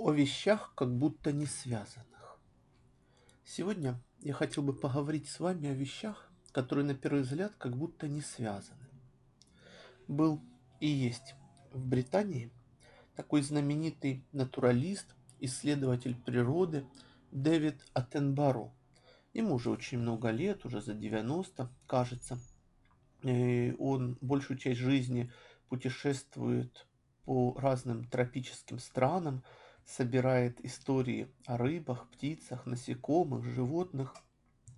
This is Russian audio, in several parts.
о вещах, как будто не связанных. Сегодня я хотел бы поговорить с вами о вещах, которые на первый взгляд как будто не связаны. Был и есть в Британии такой знаменитый натуралист, исследователь природы Дэвид Аттенбаро. Ему уже очень много лет, уже за 90, кажется. И он большую часть жизни путешествует по разным тропическим странам, собирает истории о рыбах, птицах, насекомых, животных.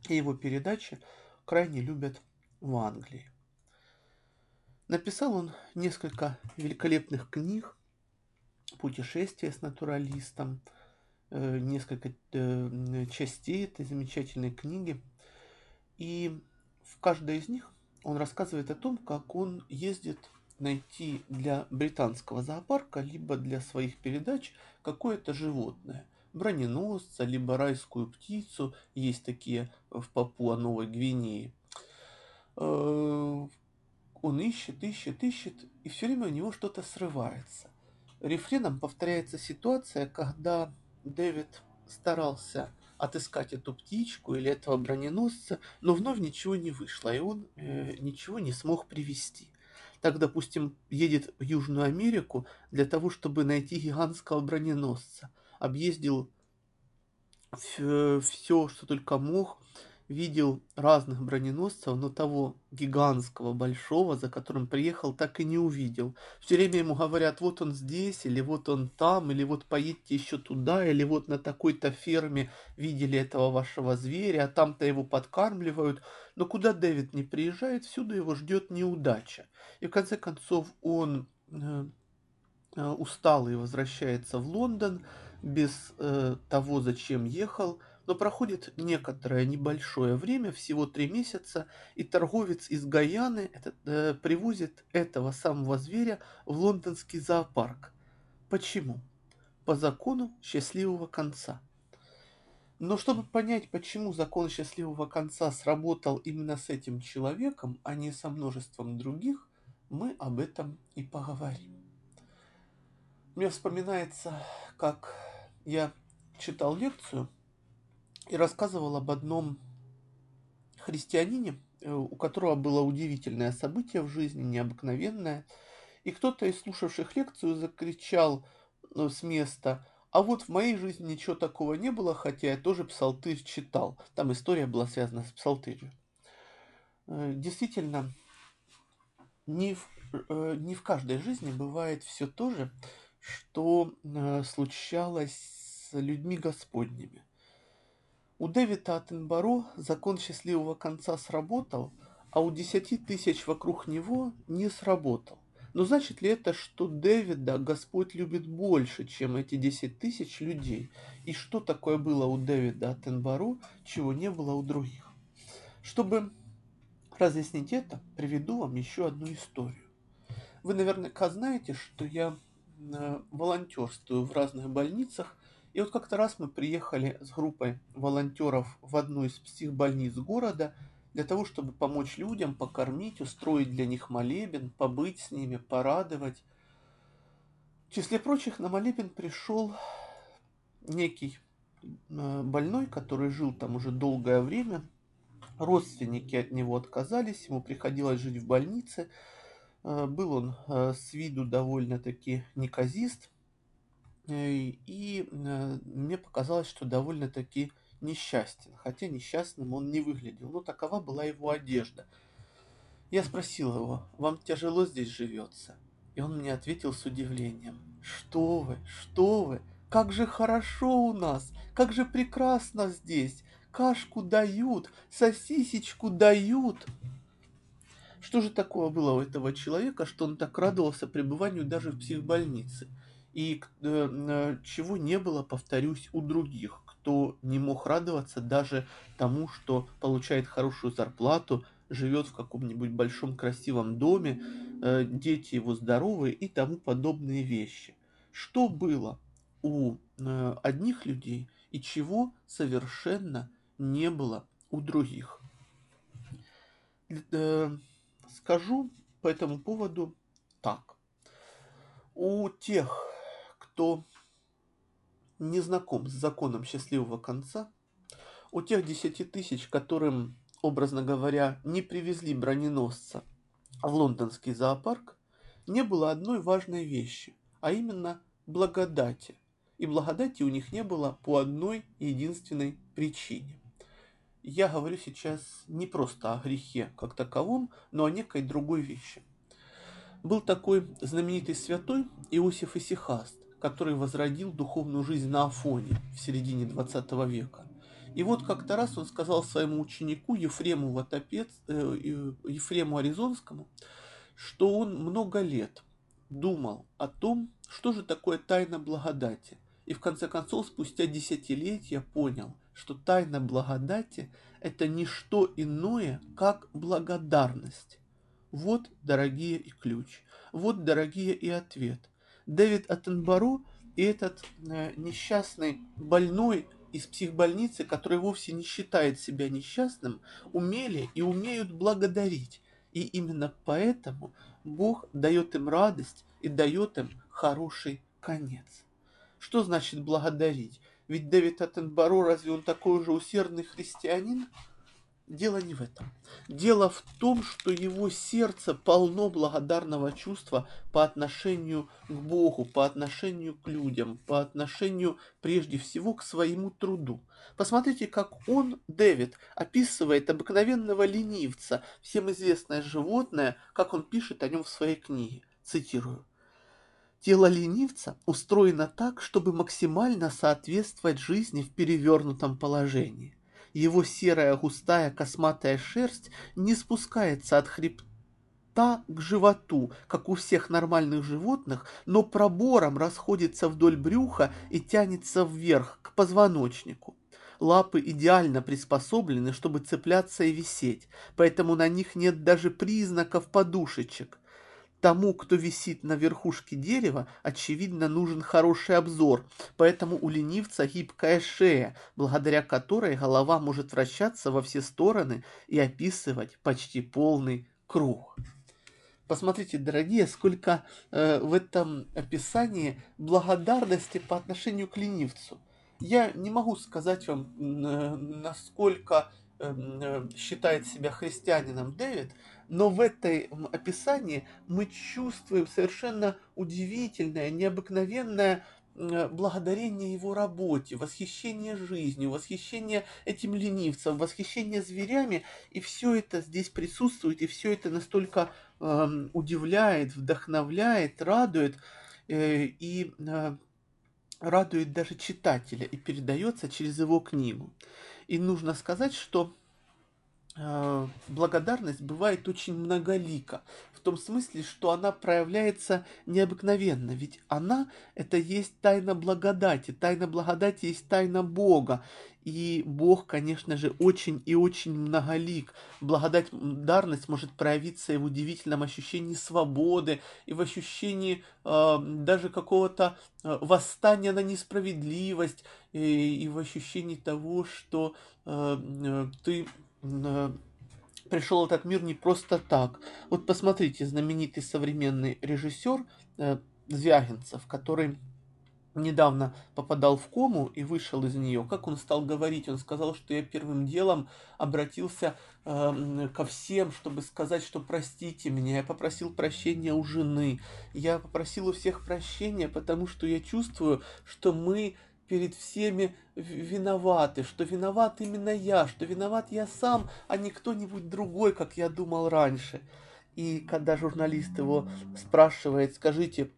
И его передачи крайне любят в Англии. Написал он несколько великолепных книг, путешествия с натуралистом, э, несколько э, частей этой замечательной книги. И в каждой из них он рассказывает о том, как он ездит найти для британского зоопарка, либо для своих передач какое-то животное. Броненосца, либо райскую птицу, есть такие в Папуа-Новой Гвинеи. Э, он ищет, ищет, ищет, и все время у него что-то срывается. Рефреном повторяется ситуация, когда Дэвид старался отыскать эту птичку или этого броненосца, но вновь ничего не вышло, и он э, ничего не смог привести так, допустим, едет в Южную Америку для того, чтобы найти гигантского броненосца. Объездил все, что только мог, видел разных броненосцев, но того гигантского, большого, за которым приехал, так и не увидел. Все время ему говорят, вот он здесь, или вот он там, или вот поедьте еще туда, или вот на такой-то ферме видели этого вашего зверя, а там-то его подкармливают. Но куда Дэвид не приезжает, всюду его ждет неудача. И в конце концов он э, э, усталый возвращается в Лондон без э, того, зачем ехал – но проходит некоторое небольшое время, всего три месяца, и торговец из Гаяны этот, э, привозит этого самого зверя в лондонский зоопарк. Почему? По закону счастливого конца. Но чтобы понять, почему закон счастливого конца сработал именно с этим человеком, а не со множеством других, мы об этом и поговорим. Мне вспоминается, как я читал лекцию – и рассказывал об одном христианине, э, у которого было удивительное событие в жизни, необыкновенное. И кто-то из слушавших лекцию закричал ну, с места, а вот в моей жизни ничего такого не было, хотя я тоже псалтырь читал. Там история была связана с псалтырью. Э, действительно, не в, э, не в каждой жизни бывает все то же, что случалось с людьми Господними. У Дэвида Аттенбаро закон счастливого конца сработал, а у десяти тысяч вокруг него не сработал. Но значит ли это, что Дэвида Господь любит больше, чем эти десять тысяч людей? И что такое было у Дэвида Аттенбаро, чего не было у других? Чтобы разъяснить это, приведу вам еще одну историю. Вы наверняка знаете, что я э, волонтерствую в разных больницах и вот как-то раз мы приехали с группой волонтеров в одну из психбольниц города для того, чтобы помочь людям, покормить, устроить для них молебен, побыть с ними, порадовать. В числе прочих на молебен пришел некий э, больной, который жил там уже долгое время. Родственники от него отказались, ему приходилось жить в больнице. Э, был он э, с виду довольно-таки неказист, и э, мне показалось, что довольно-таки несчастен, хотя несчастным он не выглядел, но такова была его одежда. Я спросил его, вам тяжело здесь живется? И он мне ответил с удивлением, что вы, что вы, как же хорошо у нас, как же прекрасно здесь, кашку дают, сосисечку дают. Что же такого было у этого человека, что он так радовался пребыванию даже в психбольнице? И э, э, чего не было, повторюсь, у других, кто не мог радоваться даже тому, что получает хорошую зарплату, живет в каком-нибудь большом красивом доме, э, дети его здоровые и тому подобные вещи. Что было у одних людей и чего совершенно не было у других. Скажу по этому поводу так. У тех кто не знаком с законом счастливого конца, у тех десяти тысяч, которым, образно говоря, не привезли броненосца в лондонский зоопарк, не было одной важной вещи, а именно благодати. И благодати у них не было по одной единственной причине. Я говорю сейчас не просто о грехе как таковом, но о некой другой вещи. Был такой знаменитый святой Иосиф Исихаст, который возродил духовную жизнь на Афоне в середине 20 века. И вот как-то раз он сказал своему ученику Ефрему, Ватопец, э, Ефрему Аризонскому, что он много лет думал о том, что же такое тайна благодати. И в конце концов, спустя десятилетия понял, что тайна благодати – это не что иное, как благодарность. Вот, дорогие, и ключ. Вот, дорогие, и ответ. Дэвид Аттенбаро и этот э, несчастный больной из психбольницы, который вовсе не считает себя несчастным, умели и умеют благодарить. И именно поэтому Бог дает им радость и дает им хороший конец. Что значит благодарить? Ведь Дэвид Аттенбаро, разве он такой же усердный христианин? Дело не в этом. Дело в том, что его сердце полно благодарного чувства по отношению к Богу, по отношению к людям, по отношению прежде всего к своему труду. Посмотрите, как он, Дэвид, описывает обыкновенного ленивца, всем известное животное, как он пишет о нем в своей книге. Цитирую. Тело ленивца устроено так, чтобы максимально соответствовать жизни в перевернутом положении. Его серая густая косматая шерсть не спускается от хребта к животу, как у всех нормальных животных, но пробором расходится вдоль брюха и тянется вверх, к позвоночнику. Лапы идеально приспособлены, чтобы цепляться и висеть, поэтому на них нет даже признаков подушечек. Тому, кто висит на верхушке дерева, очевидно, нужен хороший обзор, поэтому у ленивца гибкая шея, благодаря которой голова может вращаться во все стороны и описывать почти полный круг. Посмотрите, дорогие, сколько э, в этом описании благодарности по отношению к ленивцу. Я не могу сказать вам, э, насколько э, э считает себя христианином Дэвид, но в этой описании мы чувствуем совершенно удивительное, необыкновенное благодарение его работе, восхищение жизнью, восхищение этим ленивцем, восхищение зверями, и все это здесь присутствует, и все это настолько э, удивляет, вдохновляет, радует, э, и э, радует даже читателя, и передается через его книгу. И нужно сказать, что Э, благодарность бывает очень многолика, в том смысле, что она проявляется необыкновенно, ведь она – это есть тайна благодати, тайна благодати есть тайна Бога, и Бог, конечно же, очень и очень многолик. Благодарность может проявиться и в удивительном ощущении свободы, и в ощущении э, даже какого-то э, восстания на несправедливость, и, и в ощущении того, что э, э ты пришел этот мир не просто так. Вот посмотрите, знаменитый современный режиссер э, Звягинцев, который недавно попадал в кому и вышел из нее. Как он стал говорить? Он сказал, что я первым делом обратился э, ко всем, чтобы сказать, что простите меня. Я попросил прощения у жены. Я попросил у всех прощения, потому что я чувствую, что мы перед всеми виноваты, что виноват именно я, что виноват я сам, а не кто-нибудь другой, как я думал раньше. И когда журналист его спрашивает, скажите,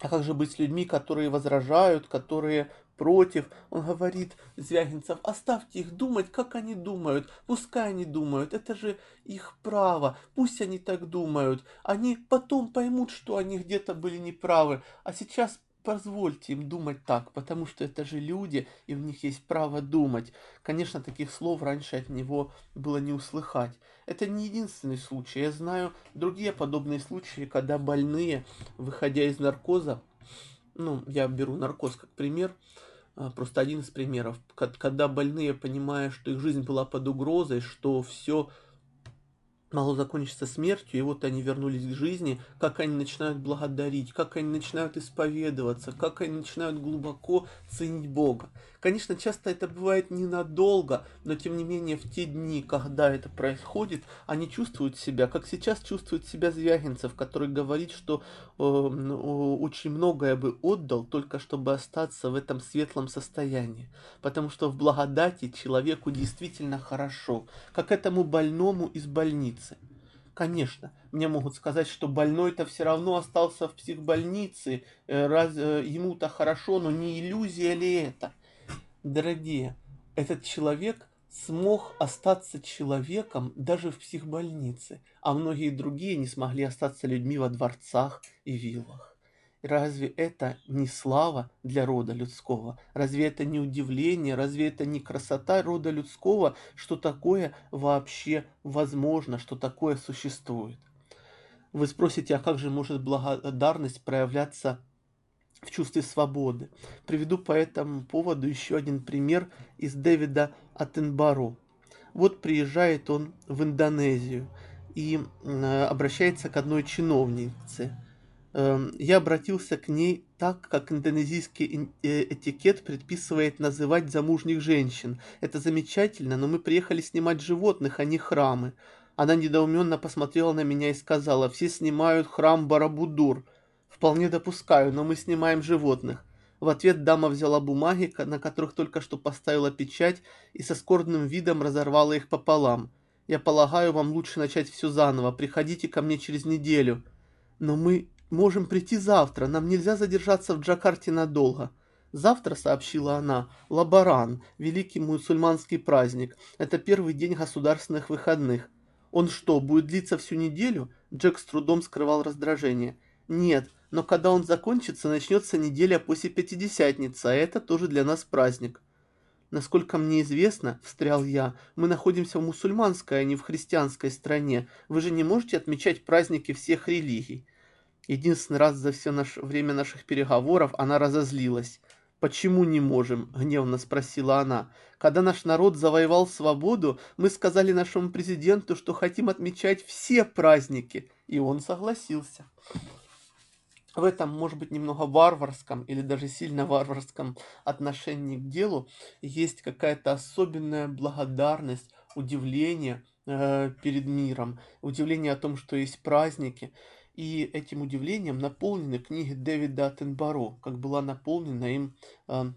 а как же быть с людьми, которые возражают, которые против? Он говорит, Звягинцев, оставьте их думать, как они думают. Пускай они думают, это же их право. Пусть они так думают. Они потом поймут, что они где-то были неправы. А сейчас позвольте им думать так, потому что это же люди, и у них есть право думать. Конечно, таких слов раньше от него было не услыхать. Это не единственный случай. Я знаю другие подобные случаи, когда больные, выходя из наркоза, ну, я беру наркоз как пример, а, просто один из примеров, когда больные, понимая, что их жизнь была под угрозой, что все могло закончиться смертью, и вот они вернулись к жизни, как они начинают благодарить, как они начинают исповедоваться, как они начинают глубоко ценить Бога. Конечно, часто это бывает ненадолго, но тем не менее в те дни, когда это происходит, они чувствуют себя, как сейчас чувствует себя Звягинцев, который говорит, что э, очень многое бы отдал, только чтобы остаться в этом светлом состоянии. Потому что в благодати человеку действительно хорошо, как этому больному из больницы. Конечно, мне могут сказать, что больной-то все равно остался в психбольнице, э, раз, э, ему-то хорошо, но не иллюзия ли это? Дорогие, этот человек смог остаться человеком даже в психбольнице, а многие другие не смогли остаться людьми во дворцах и виллах. Разве это не слава для рода людского? Разве это не удивление? Разве это не красота рода людского, что такое вообще возможно, что такое существует? Вы спросите, а как же может благодарность проявляться в чувстве свободы. Приведу по этому поводу еще один пример из Дэвида Аттенбаро. Вот приезжает он в Индонезию и обращается к одной чиновнице. Эм, я обратился к ней так, как индонезийский э, этикет предписывает называть замужних женщин. Это замечательно, но мы приехали снимать животных, а не храмы. Она недоуменно посмотрела на меня и сказала, все снимают храм Барабудур – Вполне допускаю, но мы снимаем животных. В ответ дама взяла бумаги, на которых только что поставила печать, и со скорбным видом разорвала их пополам. Я полагаю, вам лучше начать все заново. Приходите ко мне через неделю. Но мы можем прийти завтра. Нам нельзя задержаться в Джакарте надолго. Завтра, сообщила она, Лабаран, великий мусульманский праздник. Это первый день государственных выходных. Он что, будет длиться всю неделю? Джек с трудом скрывал раздражение. Нет, но когда он закончится, начнется неделя после Пятидесятницы, а это тоже для нас праздник. Насколько мне известно, встрял я, мы находимся в мусульманской, а не в христианской стране. Вы же не можете отмечать праздники всех религий. Единственный раз за все наше время наших переговоров она разозлилась. «Почему не можем?» – гневно спросила она. «Когда наш народ завоевал свободу, мы сказали нашему президенту, что хотим отмечать все праздники, и он согласился» в этом, может быть, немного варварском или даже сильно варварском отношении к делу есть какая-то особенная благодарность, удивление э, перед миром, удивление о том, что есть праздники. И этим удивлением наполнены книги Дэвида Аттенбаро, как была наполнена им э,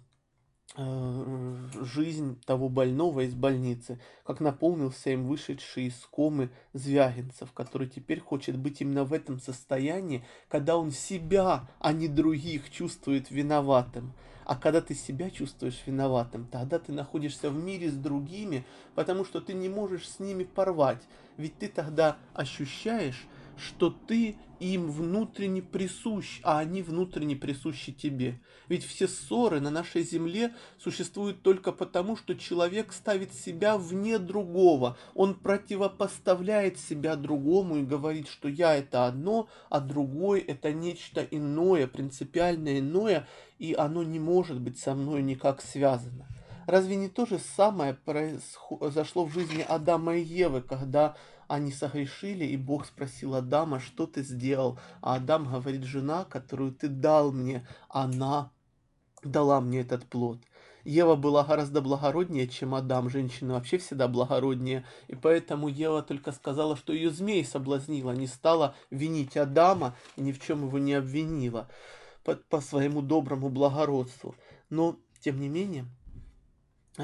Э, жизнь того больного из больницы, как наполнился им вышедший из комы Звягинцев, который теперь хочет быть именно в этом состоянии, когда он себя, а не других, чувствует виноватым. А когда ты себя чувствуешь виноватым, тогда ты находишься в мире с другими, потому что ты не можешь с ними порвать. Ведь ты тогда ощущаешь, что ты им внутренне присущ, а они внутренне присущи тебе. Ведь все ссоры на нашей земле существуют только потому, что человек ставит себя вне другого. Он противопоставляет себя другому и говорит, что я это одно, а другой это нечто иное, принципиально иное, и оно не может быть со мной никак связано. Разве не то же самое произошло в жизни Адама и Евы, когда они согрешили, и Бог спросил Адама, что ты сделал? А Адам говорит, жена, которую ты дал мне, она дала мне этот плод. Ева была гораздо благороднее, чем Адам. Женщина вообще всегда благороднее. И поэтому Ева только сказала, что ее змей соблазнила, не стала винить Адама и ни в чем его не обвинила по, по своему доброму благородству. Но, тем не менее,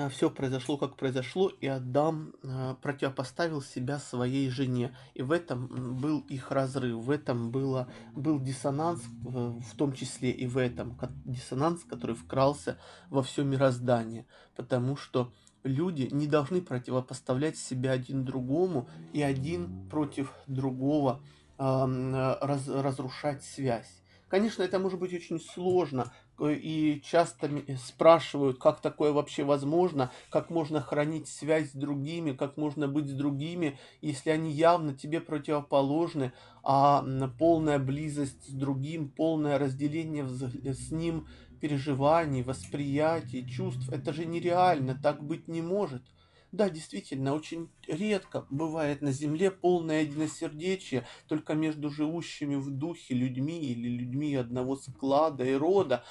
все произошло, как произошло, и Адам э, противопоставил себя своей жене. И в этом был их разрыв, в этом было, был диссонанс, в том числе и в этом. Диссонанс, который вкрался во все мироздание. Потому что люди не должны противопоставлять себя один другому и один против другого э, раз, разрушать связь. Конечно, это может быть очень сложно, и часто спрашивают, как такое вообще возможно, как можно хранить связь с другими, как можно быть с другими, если они явно тебе противоположны, а полная близость с другим, полное разделение с ним переживаний, восприятий, чувств, это же нереально, так быть не может. Да, действительно, очень редко бывает на земле полное единосердечие только между живущими в духе людьми или людьми одного склада и рода.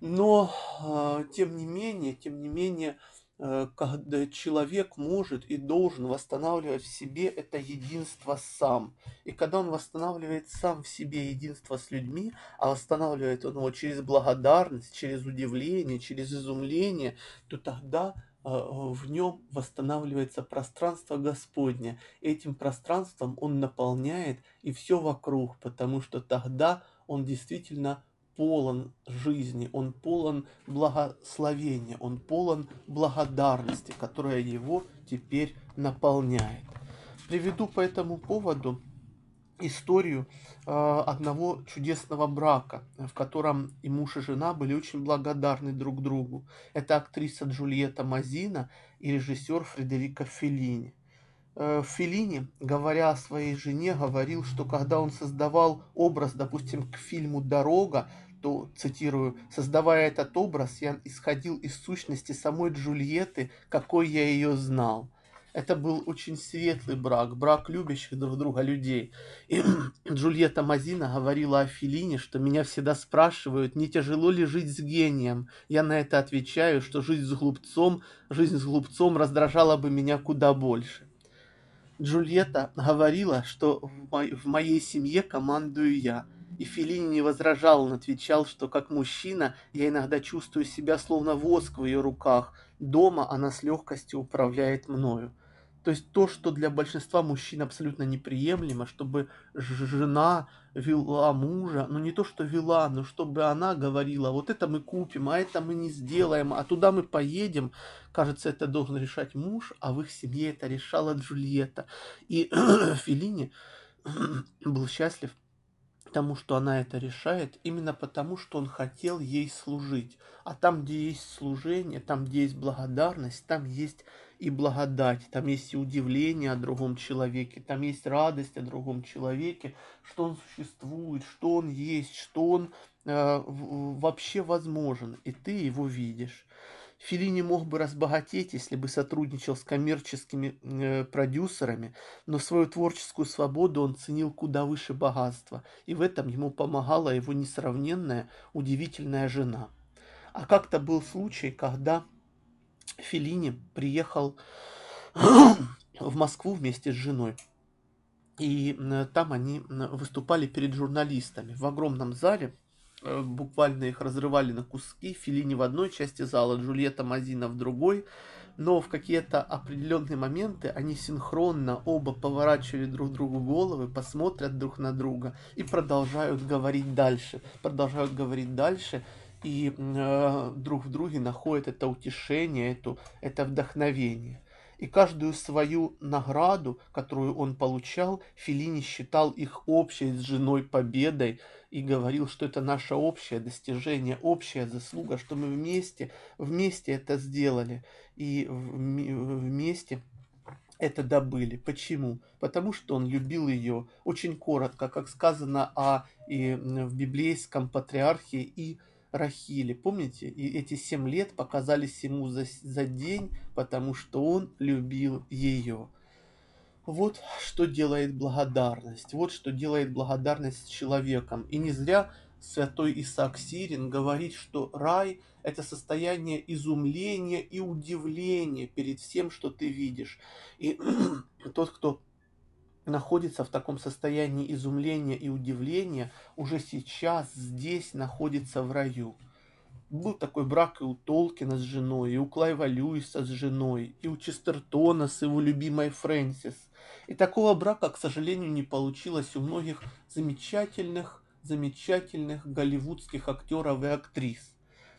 Но, а, тем не менее, тем не менее, э, когда человек может и должен восстанавливать в себе это единство сам. И когда он восстанавливает сам в себе единство с людьми, а восстанавливает он его через благодарность, через удивление, через изумление, то тогда в нем восстанавливается пространство Господне. Этим пространством он наполняет и все вокруг, потому что тогда он действительно полон жизни, он полон благословения, он полон благодарности, которая его теперь наполняет. Приведу по этому поводу историю э, одного чудесного брака, в котором и муж, и жена были очень благодарны друг другу. Это актриса Джульетта Мазина и режиссер Фредерико Феллини. Э, Феллини, говоря о своей жене, говорил, что когда он создавал образ, допустим, к фильму «Дорога», то, цитирую, «создавая этот образ, я исходил из сущности самой Джульетты, какой я ее знал». Это был очень светлый брак, брак любящих друг друга людей. И Джульетта Мазина говорила о Филине, что меня всегда спрашивают, не тяжело ли жить с гением. Я на это отвечаю, что жизнь с глупцом, жизнь с глупцом раздражала бы меня куда больше. Джульетта говорила, что в, мо в моей семье командую я. И Филини не возражал, он отвечал, что как мужчина я иногда чувствую себя словно воск в ее руках. Дома она с легкостью управляет мною. То есть то, что для большинства мужчин абсолютно неприемлемо, чтобы жена вела мужа, ну не то, что вела, но чтобы она говорила, вот это мы купим, а это мы не сделаем, а туда мы поедем. Кажется, это должен решать муж, а в их семье это решала Джульетта. И Филини был счастлив тому, что она это решает, именно потому, что он хотел ей служить. А там, где есть служение, там, где есть благодарность, там есть и благодать, там есть и удивление о другом человеке, там есть радость о другом человеке, что он существует, что он есть, что он э, вообще возможен, и ты его видишь. Филини мог бы разбогатеть, если бы сотрудничал с коммерческими э, продюсерами, но свою творческую свободу он ценил куда выше богатства, и в этом ему помогала его несравненная, удивительная жена. А как-то был случай, когда Феллини приехал в Москву вместе с женой. И там они выступали перед журналистами в огромном зале. Э, буквально их разрывали на куски. Филини в одной части зала, Джульетта Мазина в другой. Но в какие-то определенные моменты они синхронно оба поворачивали друг другу головы, посмотрят друг на друга и продолжают говорить дальше. Продолжают говорить дальше и э, друг в друге находят это утешение, это, это вдохновение. И каждую свою награду, которую он получал, Филини считал их общей с женой победой и говорил, что это наше общее достижение, общая заслуга, что мы вместе, вместе это сделали и вместе это добыли. Почему? Потому что он любил ее очень коротко, как сказано о, и в библейском патриархе и Рахили. Помните? И эти семь лет показались ему за, за день, потому что он любил ее. Вот что делает благодарность. Вот что делает благодарность с человеком. И не зря святой Исаак Сирин говорит, что рай – это состояние изумления и удивления перед всем, что ты видишь. И тот, кто находится в таком состоянии изумления и удивления, уже сейчас здесь находится в раю. Был такой брак и у Толкина с женой, и у Клайва Льюиса с женой, и у Честертона с его любимой Фрэнсис. И такого брака, к сожалению, не получилось у многих замечательных, замечательных голливудских актеров и актрис.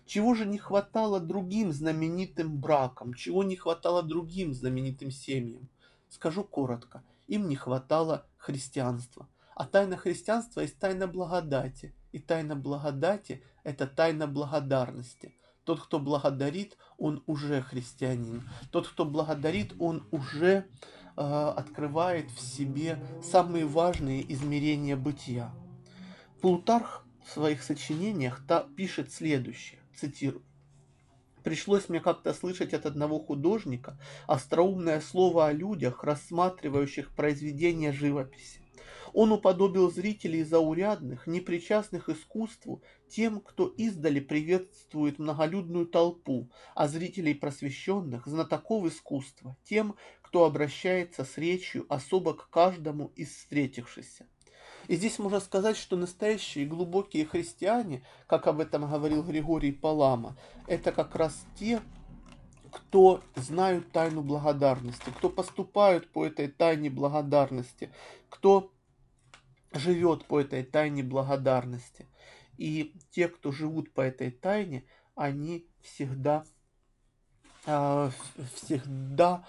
Чего же не хватало другим знаменитым бракам? Чего не хватало другим знаменитым семьям? Скажу коротко – им не хватало христианства. А тайна христианства есть тайна благодати. И тайна благодати – это тайна благодарности. Тот, кто благодарит, он уже христианин. Тот, кто благодарит, он уже э, открывает в себе самые важные измерения бытия. Плутарх в своих сочинениях та пишет следующее, цитирую. Пришлось мне как-то слышать от одного художника остроумное слово о людях, рассматривающих произведения живописи. Он уподобил зрителей заурядных, непричастных искусству, тем, кто издали приветствует многолюдную толпу, а зрителей просвещенных, знатоков искусства, тем, кто обращается с речью особо к каждому из встретившихся. И здесь можно сказать, что настоящие глубокие христиане, как об этом говорил Григорий Палама, это как раз те, кто знают тайну благодарности, кто поступают по этой тайне благодарности, кто живет по этой тайне благодарности. И те, кто живут по этой тайне, они всегда, а, всегда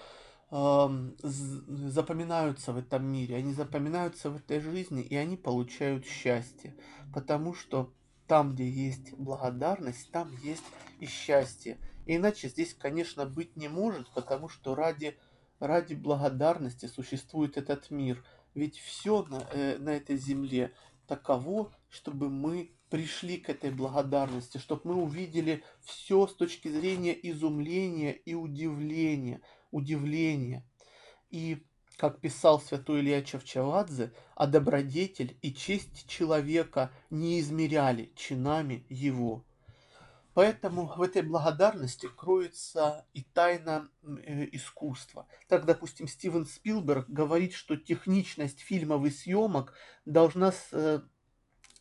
запоминаются в этом мире, они запоминаются в этой жизни, и они получают счастье. Потому что там, где есть благодарность, там есть и счастье. Иначе здесь, конечно, быть не может, потому что ради, ради благодарности существует этот мир. Ведь все на, э, на этой земле таково, чтобы мы пришли к этой благодарности, чтобы мы увидели все с точки зрения изумления и удивления – удивление. И, как писал святой Илья Чавчавадзе, а добродетель и честь человека не измеряли чинами его. Поэтому в этой благодарности кроется и тайна э, искусства. Так, допустим, Стивен Спилберг говорит, что техничность фильмов и съемок должна э,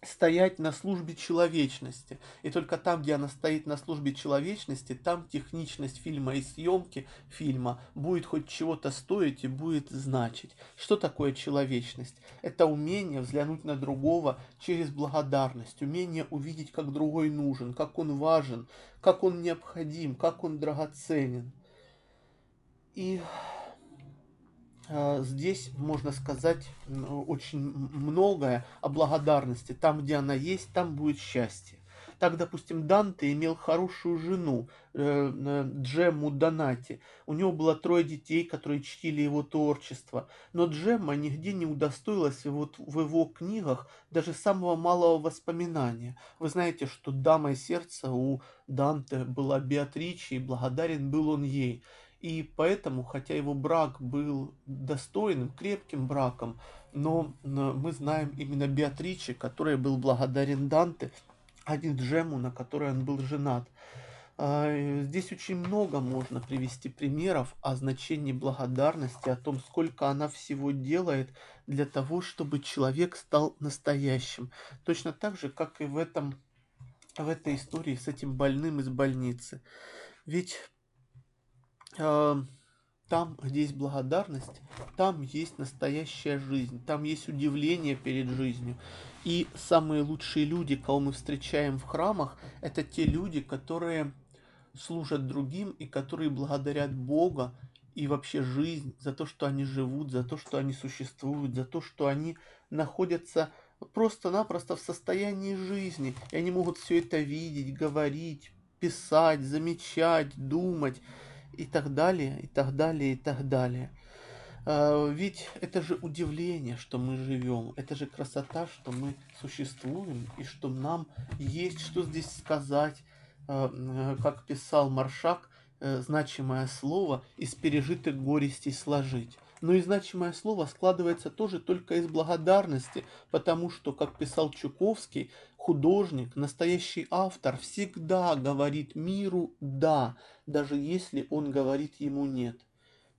стоять на службе человечности. И только там, где она стоит на службе человечности, там техничность фильма и съемки фильма будет хоть чего-то стоить и будет значить. Что такое человечность? Это умение взглянуть на другого через благодарность, умение увидеть, как другой нужен, как он важен, как он необходим, как он драгоценен. И здесь можно сказать очень многое о благодарности. Там, где она есть, там будет счастье. Так, допустим, Данте имел хорошую жену, э, э, Джему Донати. У него было трое детей, которые чтили его творчество. Но Джемма нигде не удостоилась вот в его книгах даже самого малого воспоминания. Вы знаете, что дамой сердца у Данте была Беатриче, и благодарен был он ей. И поэтому, хотя его брак был достойным, крепким браком, но мы знаем именно Беатриче, которой был благодарен Данте, а не Джему, на которой он был женат. А, здесь очень много можно привести примеров о значении благодарности, о том, сколько она всего делает для того, чтобы человек стал настоящим. Точно так же, как и в, этом, в этой истории с этим больным из больницы. Ведь там, где есть благодарность, там есть настоящая жизнь, там есть удивление перед жизнью. И самые лучшие люди, кого мы встречаем в храмах, это те люди, которые служат другим и которые благодарят Бога и вообще жизнь за то, что они живут, за то, что они существуют, за то, что они находятся просто-напросто в состоянии жизни. И они могут все это видеть, говорить, писать, замечать, думать и так далее, и так далее, и так далее. А, ведь это же удивление, что мы живем, это же красота, что мы существуем, и что нам есть что здесь сказать, а, как писал Маршак, э, значимое слово из пережитых горестей сложить. Но и значимое слово складывается тоже только из благодарности, потому что, как писал Чуковский, художник, настоящий автор всегда говорит миру «да», даже если он говорит ему «нет».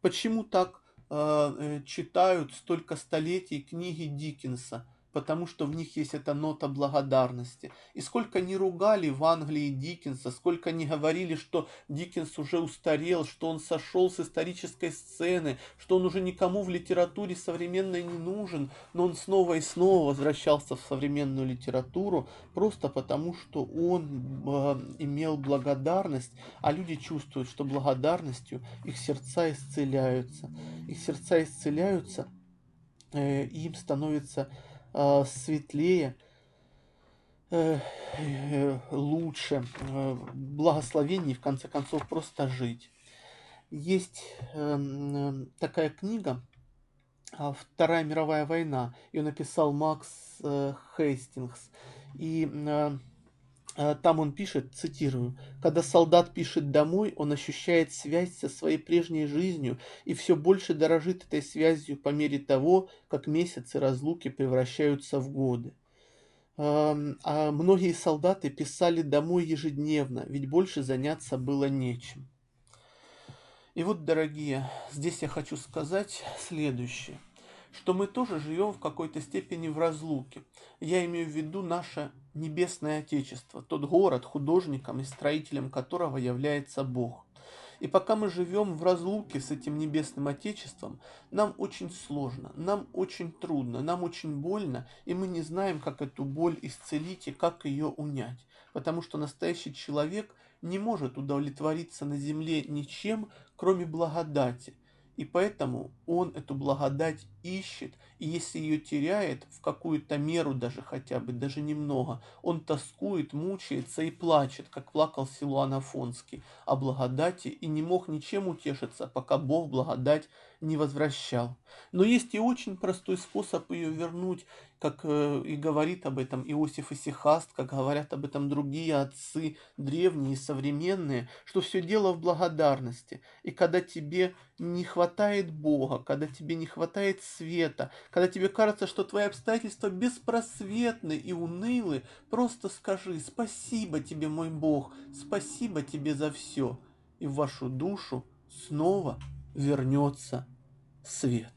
Почему так э, э читают столько столетий книги Диккенса? Потому что в них есть эта нота благодарности. И сколько не ругали в Англии Диккенса, сколько не говорили, что Диккенс уже устарел, что он сошел с исторической сцены, что он уже никому в литературе современной не нужен, но он снова и снова возвращался в современную литературу, просто потому что он э, имел благодарность, а люди чувствуют, что благодарностью их сердца исцеляются. Их сердца исцеляются, э, им становится светлее, э, э, лучше, благословение в конце концов просто жить. Есть эм, такая книга «Вторая мировая война», ее написал Макс Хейстингс. И э, там он пишет, цитирую, «Когда солдат пишет домой, он ощущает связь со своей прежней жизнью и все больше дорожит этой связью по мере того, как месяцы разлуки превращаются в годы. А многие солдаты писали домой ежедневно, ведь больше заняться было нечем. И вот, дорогие, здесь я хочу сказать следующее, что мы тоже живем в какой-то степени в разлуке. Я имею в виду наше небесное Отечество, тот город, художником и строителем которого является Бог. И пока мы живем в разлуке с этим небесным Отечеством, нам очень сложно, нам очень трудно, нам очень больно, и мы не знаем, как эту боль исцелить и как ее унять. Потому что настоящий человек не может удовлетвориться на земле ничем, кроме благодати. И поэтому он эту благодать ищет, и если ее теряет в какую-то меру даже хотя бы, даже немного, он тоскует, мучается и плачет, как плакал Силуан Афонский о благодати и не мог ничем утешиться, пока Бог благодать не возвращал. Но есть и очень простой способ ее вернуть, как э, и говорит об этом Иосиф Исихаст, как говорят об этом другие отцы, древние и современные, что все дело в благодарности. И когда тебе не хватает Бога, когда тебе не хватает света, когда тебе кажется, что твои обстоятельства беспросветны и унылы, просто скажи «Спасибо тебе, мой Бог, спасибо тебе за все». И в вашу душу снова вернется свет.